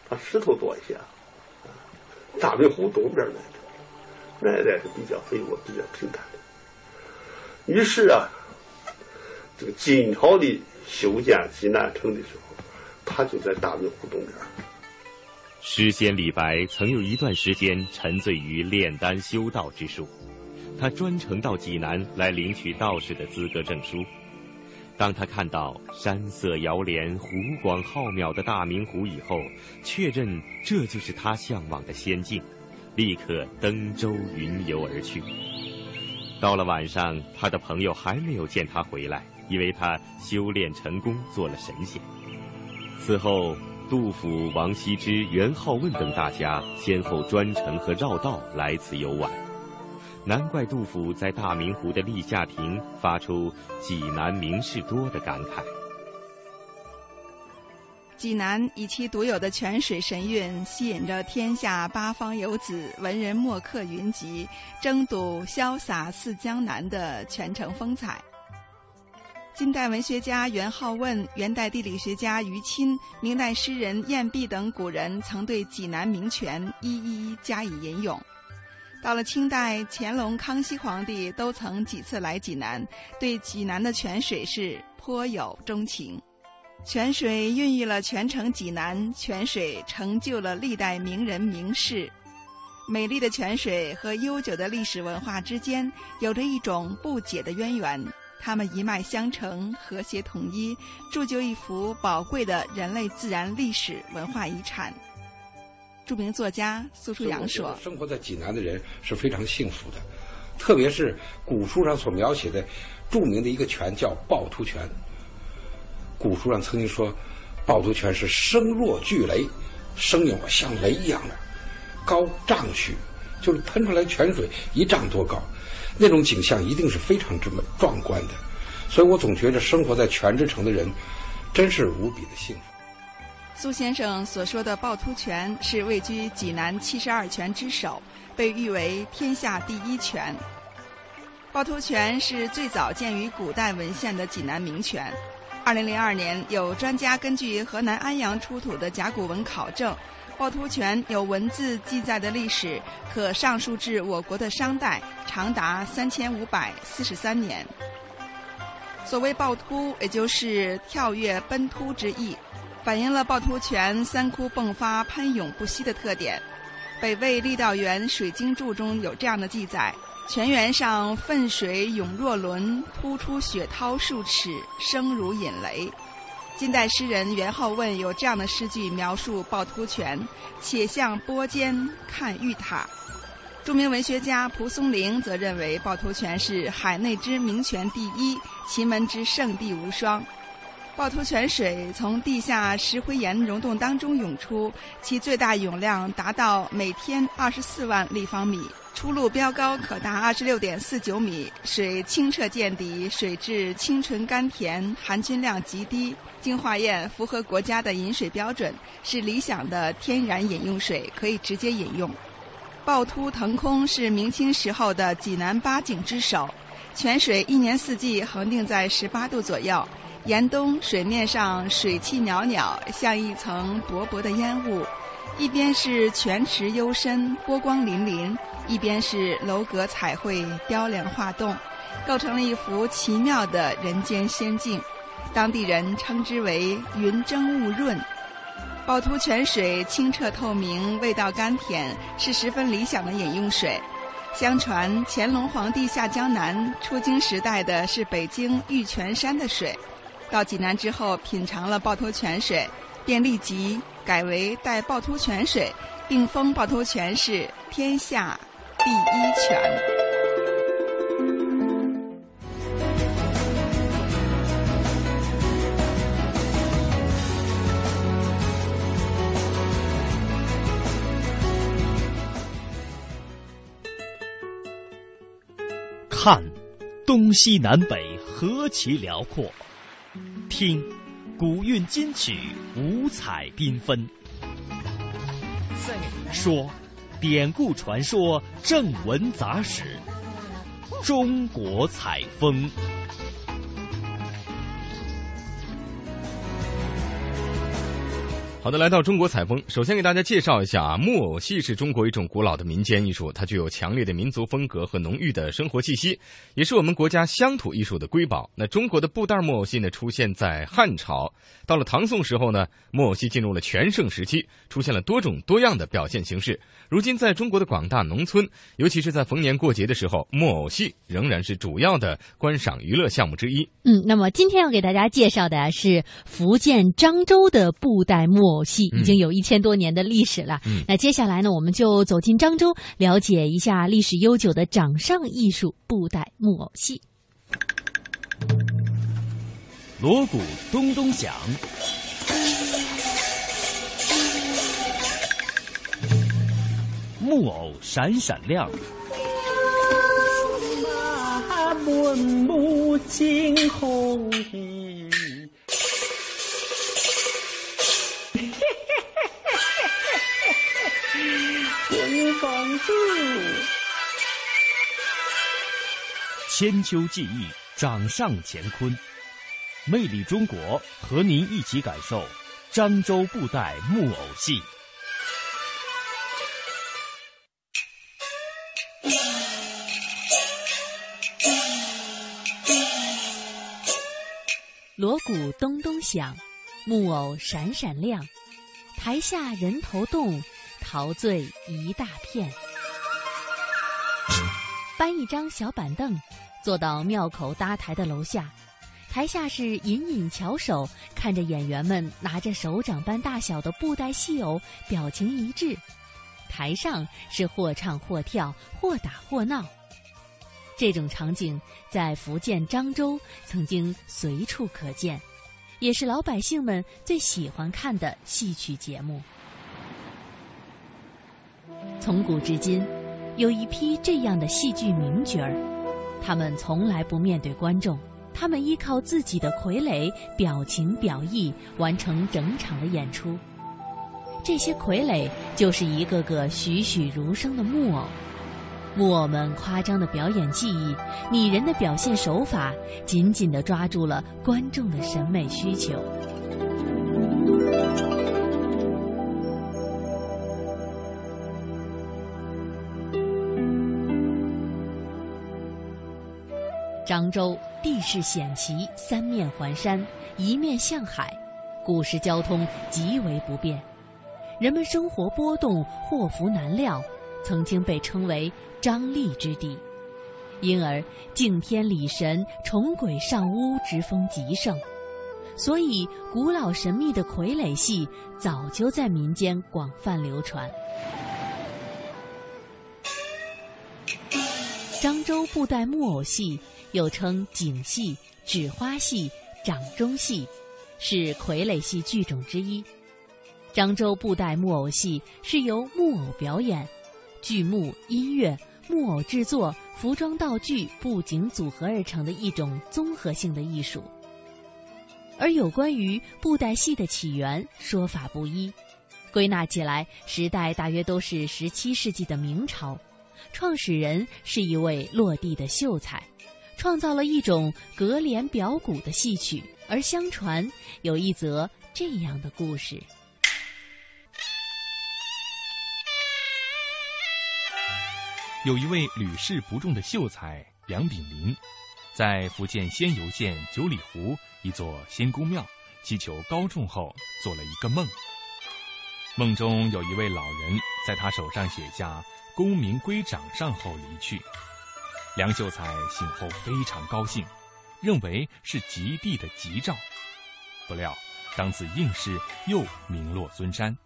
它石头多一些。大明湖东边来的，那一带是比较肥沃、比较平坦的。于是啊，这个金朝的修建济南城的时候，它就在大明湖东边。”诗仙李白曾有一段时间沉醉于炼丹修道之术，他专程到济南来领取道士的资格证书。当他看到山色遥连、湖广浩渺的大明湖以后，确认这就是他向往的仙境，立刻登舟云游而去。到了晚上，他的朋友还没有见他回来，以为他修炼成功做了神仙。此后，杜甫、王羲之、元好问等大家先后专程和绕道来此游玩。难怪杜甫在大明湖的立夏亭发出“济南名士多”的感慨。济南以其独有的泉水神韵，吸引着天下八方游子、文人墨客云集，争睹潇洒似江南的泉城风采。近代文学家元好问、元代地理学家于钦、明代诗人晏毕等古人，曾对济南名泉一一加以引咏。到了清代，乾隆、康熙皇帝都曾几次来济南，对济南的泉水是颇有钟情。泉水孕育了全城济南，泉水成就了历代名人名士。美丽的泉水和悠久的历史文化之间有着一种不解的渊源，它们一脉相承，和谐统一，铸就一幅宝贵的人类自然历史文化遗产。著名作家苏书阳说：“生活在济南的人是非常幸福的，特别是古书上所描写的著名的一个泉叫趵突泉。古书上曾经说，趵突泉是声若巨雷，声音像雷一样的，高丈许，就是喷出来泉水一丈多高，那种景象一定是非常之壮观的。所以我总觉得生活在泉之城的人，真是无比的幸福。”苏先生所说的趵突泉是位居济南七十二泉之首，被誉为天下第一泉。趵突泉是最早见于古代文献的济南名泉。二零零二年，有专家根据河南安阳出土的甲骨文考证，趵突泉有文字记载的历史可上溯至我国的商代，长达三千五百四十三年。所谓趵突，也就是跳跃奔突之意。反映了趵突泉三窟迸发、喷涌不息的特点。北魏郦道元《水经注》中有这样的记载：泉源上粪水涌若轮，突出雪涛数尺，声如引雷。近代诗人元好问有这样的诗句描述趵突泉：且向波间看玉塔。著名文学家蒲松龄则认为趵突泉是海内之名泉第一，奇门之圣地无双。趵突泉水从地下石灰岩溶洞当中涌出，其最大涌量达到每天二十四万立方米，出路标高可达二十六点四九米，水清澈见底，水质清纯甘甜，含菌量极低，经化验符合国家的饮水标准，是理想的天然饮用水，可以直接饮用。趵突腾空是明清时候的济南八景之首，泉水一年四季恒定在十八度左右。严冬，水面上水汽袅袅，像一层薄薄的烟雾；一边是泉池幽深，波光粼粼；一边是楼阁彩绘，雕梁画栋，构成了一幅奇妙的人间仙境。当地人称之为“云蒸雾润”。趵突泉水清澈透明，味道甘甜，是十分理想的饮用水。相传乾隆皇帝下江南出京时带的是北京玉泉山的水。到济南之后，品尝了趵突泉水，便立即改为带趵突泉水，并封趵突泉是天下第一泉。看，东西南北何其辽阔。听，古韵金曲五彩缤纷。说，典故传说正文杂史。中国采风。好的，来到中国采风，首先给大家介绍一下啊，木偶戏是中国一种古老的民间艺术，它具有强烈的民族风格和浓郁的生活气息，也是我们国家乡土艺术的瑰宝。那中国的布袋木偶戏呢，出现在汉朝，到了唐宋时候呢，木偶戏进入了全盛时期，出现了多种多样的表现形式。如今，在中国的广大农村，尤其是在逢年过节的时候，木偶戏仍然是主要的观赏娱乐项目之一。嗯，那么今天要给大家介绍的是福建漳州的布袋木。偶戏已经有一千多年的历史了。嗯那接下来呢，我们就走进漳州，了解一下历史悠久的掌上艺术布袋木偶戏。锣鼓咚咚响，木偶闪闪亮。马满目惊鸿意。金公主，千秋记忆，掌上乾坤，魅力中国，和您一起感受漳州布袋木偶戏。锣鼓咚咚响，木偶闪闪亮，台下人头动，陶醉一大片。搬一张小板凳，坐到庙口搭台的楼下，台下是隐隐翘首，看着演员们拿着手掌般大小的布袋戏偶，表情一致；台上是或唱或跳，或打或闹。这种场景在福建漳州曾经随处可见，也是老百姓们最喜欢看的戏曲节目。从古至今，有一批这样的戏剧名角儿，他们从来不面对观众，他们依靠自己的傀儡表情表意完成整场的演出。这些傀儡就是一个个栩栩如生的木偶。木偶们夸张的表演技艺、拟人的表现手法，紧紧地抓住了观众的审美需求。漳州地势险奇，三面环山，一面向海，古时交通极为不便，人们生活波动，祸福难料。曾经被称为张力之地，因而敬天礼神、崇鬼上巫之风极盛，所以古老神秘的傀儡戏早就在民间广泛流传。漳州布袋木偶戏又称景戏、纸花戏、掌中戏，是傀儡戏剧种之一。漳州布袋木偶戏是由木偶表演。剧目、音乐、木偶制作、服装道具、布景组合而成的一种综合性的艺术。而有关于布袋戏的起源，说法不一，归纳起来，时代大约都是十七世纪的明朝，创始人是一位落地的秀才，创造了一种隔帘表鼓的戏曲。而相传有一则这样的故事。有一位屡试不中的秀才梁炳林，在福建仙游县九里湖一座仙姑庙祈求高中后，做了一个梦。梦中有一位老人在他手上写下“功名归掌上”后离去。梁秀才醒后非常高兴，认为是吉地的吉兆。不料当此应试又名落孙山。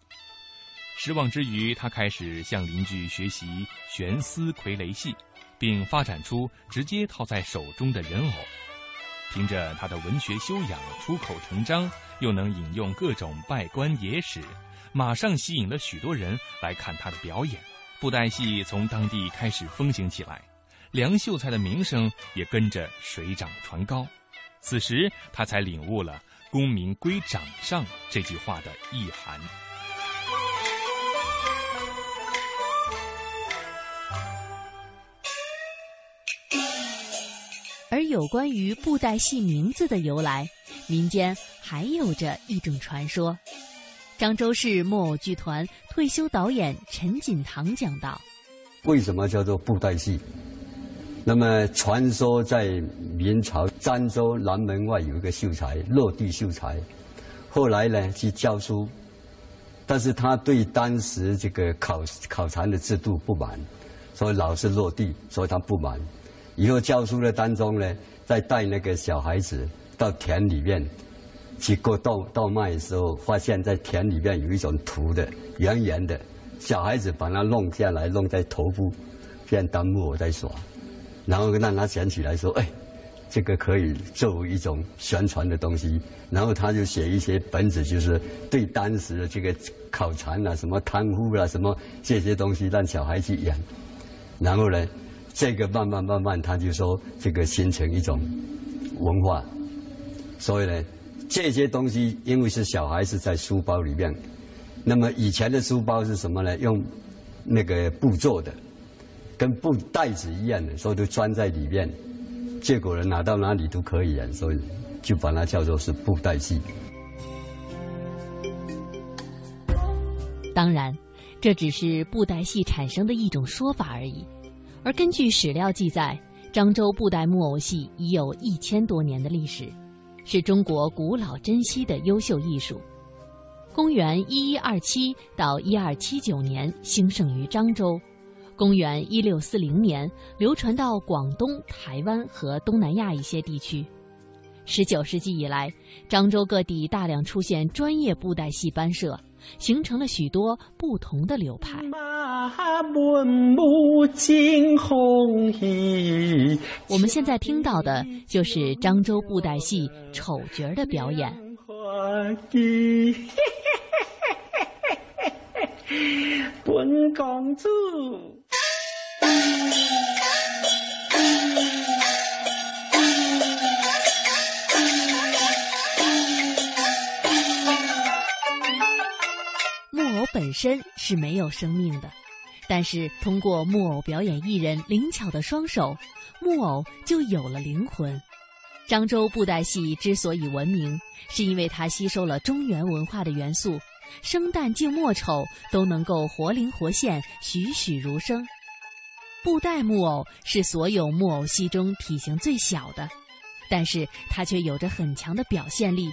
失望之余，他开始向邻居学习悬丝傀儡戏，并发展出直接套在手中的人偶。凭着他的文学修养，出口成章，又能引用各种拜官野史，马上吸引了许多人来看他的表演。布袋戏从当地开始风行起来，梁秀才的名声也跟着水涨船高。此时，他才领悟了“功名归掌上”这句话的意涵。而有关于布袋戏名字的由来，民间还有着一种传说。漳州市木偶剧团退休导演陈锦堂讲道：“为什么叫做布袋戏？那么传说在明朝漳州南门外有一个秀才，落地秀才，后来呢去教书，但是他对当时这个考考察的制度不满，所以老是落地，所以他不满。”以后教书的当中呢，再带那个小孩子到田里面去割稻稻麦的时候，发现在田里面有一种土的，圆圆的，小孩子把它弄下来，弄在头部，这样当木偶在耍，然后让他想起来说，哎，这个可以作为一种宣传的东西，然后他就写一些本子，就是对当时的这个考察啊、什么贪污啊、什么这些东西，让小孩去演，然后呢，这个慢慢慢慢，他就说这个形成一种文化，所以呢。这些东西因为是小孩子在书包里面，那么以前的书包是什么呢？用那个布做的，跟布袋子一样的，所以都装在里面，结果人拿到哪里都可以啊，所以就把它叫做是布袋戏。当然，这只是布袋戏产生的一种说法而已，而根据史料记载，漳州布袋木偶戏已有一千多年的历史。是中国古老珍稀的优秀艺术。公元一一二七到一二七九年兴盛于漳州，公元一六四零年流传到广东、台湾和东南亚一些地区。十九世纪以来，漳州各地大量出现专业布袋戏班社，形成了许多不同的流派。我们现在听到的就是漳州布袋戏丑角的表演。本公主。木偶本身是没有生命的。但是，通过木偶表演艺人灵巧的双手，木偶就有了灵魂。漳州布袋戏之所以闻名，是因为它吸收了中原文化的元素，生旦净末丑都能够活灵活现、栩栩如生。布袋木偶是所有木偶戏中体型最小的，但是它却有着很强的表现力。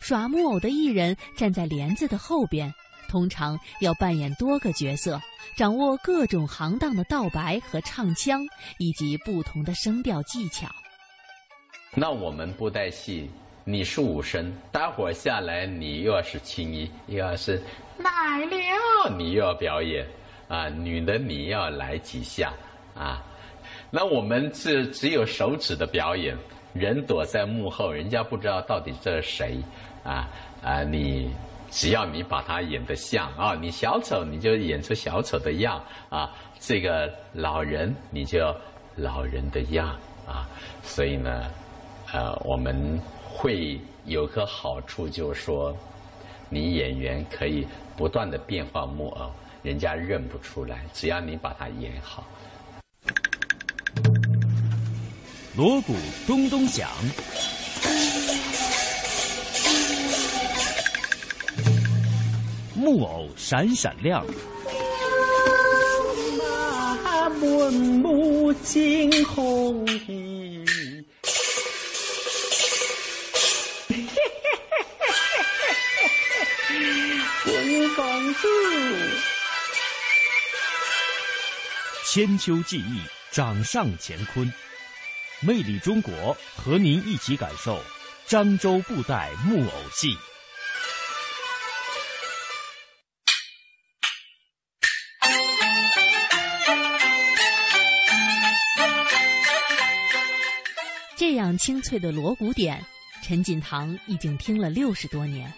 耍木偶的艺人站在帘子的后边。通常要扮演多个角色，掌握各种行当的道白和唱腔，以及不同的声调技巧。那我们布袋戏，你是武生，待会儿下来你又要是青衣，又要是奶牛，你又要表演啊，女的你要来几下啊。那我们是只有手指的表演，人躲在幕后，人家不知道到底这是谁啊啊你。只要你把它演得像啊，你小丑你就演出小丑的样啊，这个老人你就老人的样啊，所以呢，呃，我们会有个好处，就是说，你演员可以不断的变化木偶，人家认不出来，只要你把它演好。锣鼓咚咚响。木偶闪闪亮，马文武惊鸿仪，本公主，千秋记忆，掌上乾坤，魅力中国，和您一起感受漳州布袋木偶戏。这样清脆的锣鼓点，陈锦堂已经听了六十多年。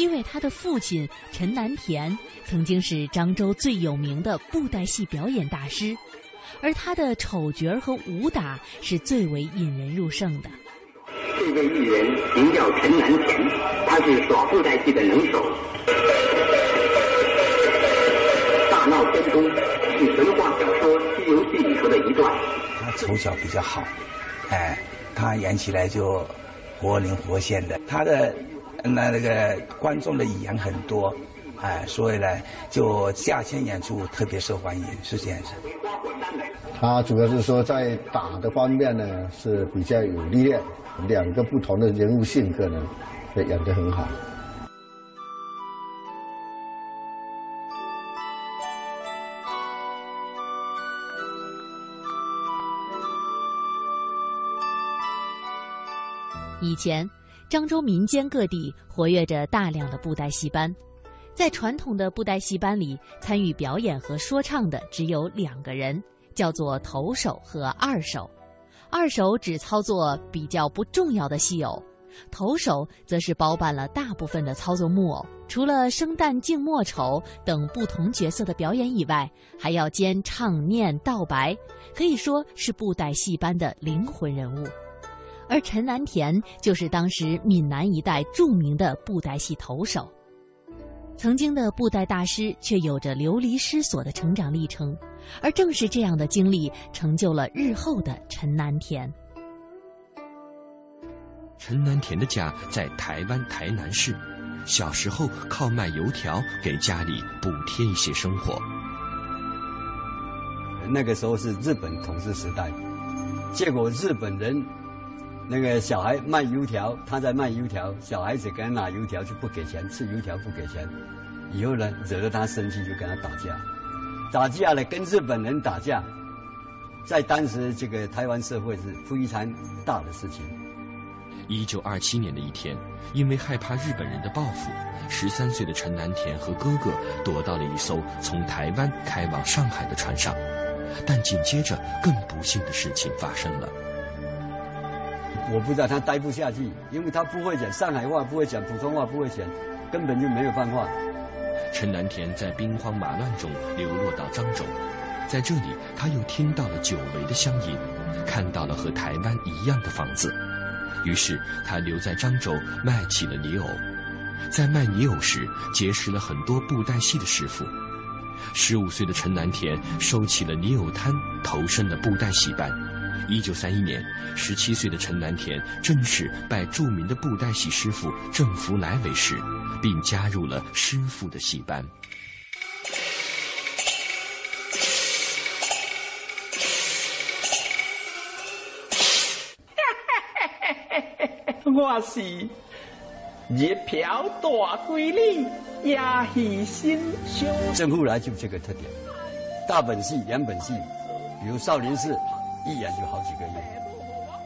因为他的父亲陈南田曾经是漳州最有名的布袋戏表演大师，而他的丑角和武打是最为引人入胜的。这位艺人名叫陈南田，他是耍布袋戏的能手。大闹天宫是神话小说《西游记》里头的一段。他从小比较好，哎。他演起来就活灵活现的，他的那那个观众的语言很多，哎，所以呢，就夏天演出特别受欢迎，是这样子。他主要是说在打的方面呢是比较有历练，两个不同的人物性格呢，演得很好。以前，漳州民间各地活跃着大量的布袋戏班。在传统的布袋戏班里，参与表演和说唱的只有两个人，叫做头手和二手。二手只操作比较不重要的戏偶，头手则是包办了大部分的操作木偶。除了生旦净末丑等不同角色的表演以外，还要兼唱念道白，可以说是布袋戏班的灵魂人物。而陈南田就是当时闽南一带著名的布袋戏投手。曾经的布袋大师，却有着流离失所的成长历程，而正是这样的经历，成就了日后的陈南田。陈南田的家在台湾台南市，小时候靠卖油条给家里补贴一些生活。那个时候是日本统治时代，结果日本人那个小孩卖油条，他在卖油条，小孩子给他拿油条就不给钱，吃油条不给钱，以后呢惹得他生气，就跟他打架，打架了跟日本人打架，在当时这个台湾社会是非常大的事情。一九二七年的一天，因为害怕日本人的报复，十三岁的陈南田和哥哥躲到了一艘从台湾开往上海的船上。但紧接着，更不幸的事情发生了。我不知道他待不下去，因为他不会讲上海话，不会讲普通话，不会讲，根本就没有办法。陈南田在兵荒马乱中流落到漳州，在这里，他又听到了久违的乡音，看到了和台湾一样的房子。于是他留在漳州卖起了泥偶，在卖泥偶时结识了很多布袋戏的师傅。十五岁的陈南田收起了泥偶摊，投身了布袋戏班。一九三一年，十七岁的陈南田正式拜著名的布袋戏师傅郑福来为师，并加入了师傅的戏班。我是一瓢大闺女，压戏心胸。郑福来就这个特点，大本戏、两本戏，比如少林寺，一演就好几个月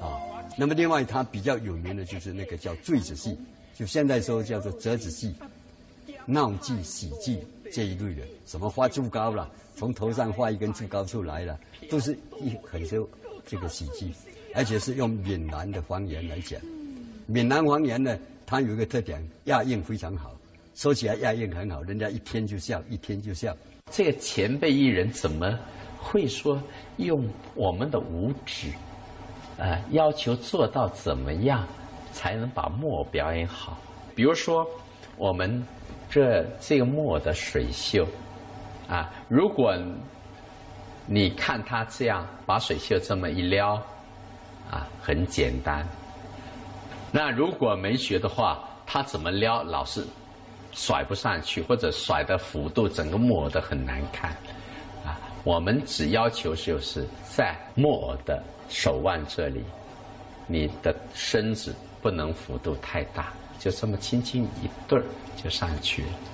啊。那么另外他比较有名的就是那个叫坠子戏，就现在说叫做折子戏、闹剧、喜剧这一类的，什么画竹篙了，从头上画一根竹篙出来了，都是一很多这个喜剧，而且是用闽南的方言来讲。闽南方言呢，它有一个特点，押韵非常好，说起来押韵很好，人家一听就笑，一听就笑。这个前辈艺人怎么会说用我们的五指，啊，要求做到怎么样才能把木偶表演好？比如说，我们这这个木偶的水袖，啊，如果你看他这样把水袖这么一撩，啊，很简单。那如果没学的话，他怎么撩老是甩不上去，或者甩的幅度整个木偶的很难看，我们只要求就是在木偶的手腕这里，你的身子不能幅度太大，就这么轻轻一对儿就上去了。